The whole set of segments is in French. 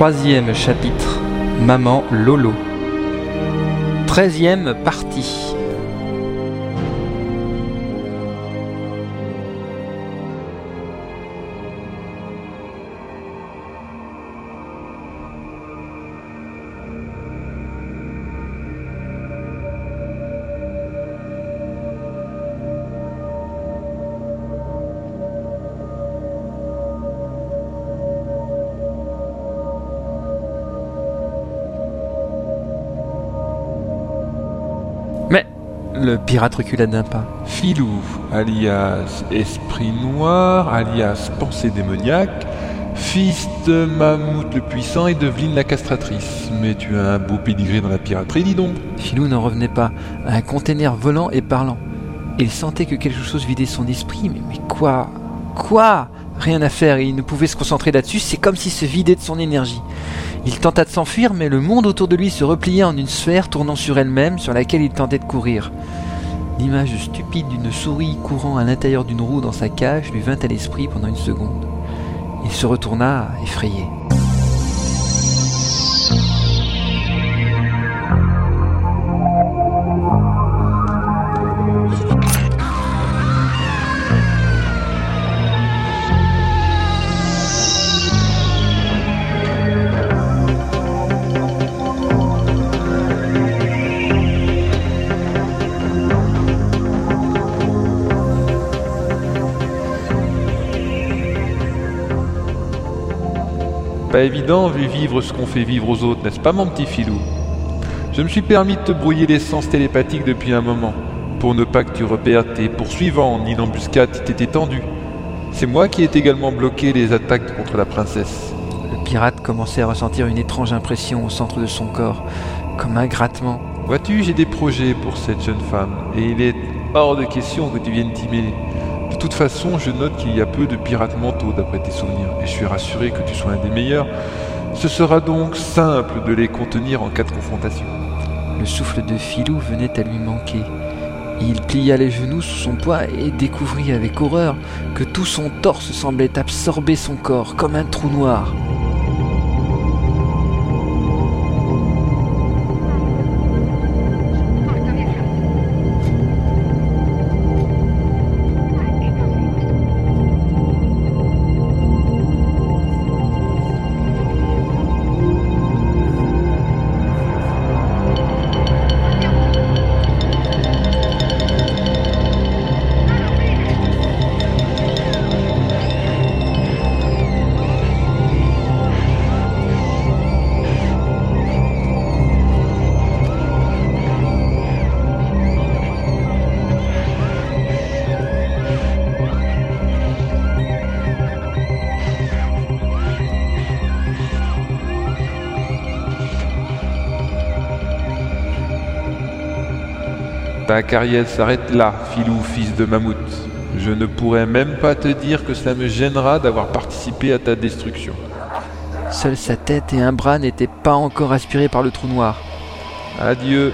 Troisième chapitre, Maman Lolo. Treizième partie. Le pirate recula d'un pas. Filou, alias Esprit Noir, alias Pensée démoniaque, fils de Mammouth le Puissant et d'Eveline la Castratrice. Mais tu as un beau pédigré dans la piraterie, dis donc. Filou n'en revenait pas. Un container volant et parlant. Il sentait que quelque chose vidait son esprit, mais, mais quoi? Quoi? Rien à faire, et il ne pouvait se concentrer là-dessus, c'est comme s'il se vidait de son énergie. Il tenta de s'enfuir, mais le monde autour de lui se repliait en une sphère tournant sur elle-même, sur laquelle il tentait de courir. L'image stupide d'une souris courant à l'intérieur d'une roue dans sa cage lui vint à l'esprit pendant une seconde. Il se retourna, effrayé. Pas évident vu vivre ce qu'on fait vivre aux autres, n'est-ce pas mon petit filou? Je me suis permis de te brouiller les sens télépathiques depuis un moment, pour ne pas que tu repères tes poursuivants ni l'embuscade qui t'était tendue. C'est moi qui ai également bloqué les attaques contre la princesse. Le pirate commençait à ressentir une étrange impression au centre de son corps, comme un grattement. Vois-tu, j'ai des projets pour cette jeune femme, et il est hors de question que tu viennes t'y mêler. De toute façon, je note qu'il y a peu de pirates mentaux d'après tes souvenirs, et je suis rassuré que tu sois un des meilleurs. Ce sera donc simple de les contenir en cas de confrontation. Le souffle de Filou venait à lui manquer. Il plia les genoux sous son poids et découvrit avec horreur que tout son torse semblait absorber son corps comme un trou noir. Ta carrière s'arrête là, filou fils de mammouth. Je ne pourrais même pas te dire que ça me gênera d'avoir participé à ta destruction. Seule sa tête et un bras n'étaient pas encore aspirés par le trou noir. Adieu.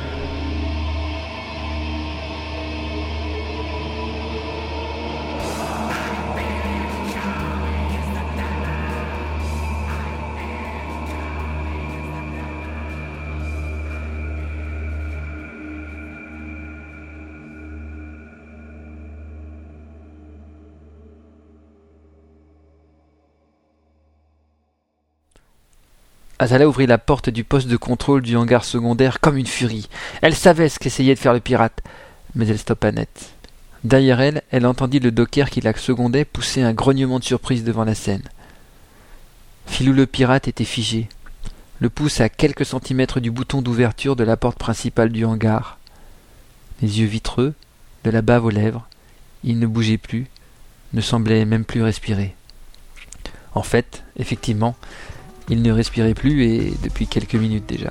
Azala ouvrit la porte du poste de contrôle du hangar secondaire comme une furie. Elle savait ce qu'essayait de faire le pirate, mais elle stoppa net. Derrière elle, elle entendit le docker qui la secondait pousser un grognement de surprise devant la scène. Filou le pirate était figé, le pouce à quelques centimètres du bouton d'ouverture de la porte principale du hangar. Les yeux vitreux, de la bave aux lèvres, il ne bougeait plus, ne semblait même plus respirer. En fait, effectivement, Il ne respirait plus et depuis quelques minutes déjà.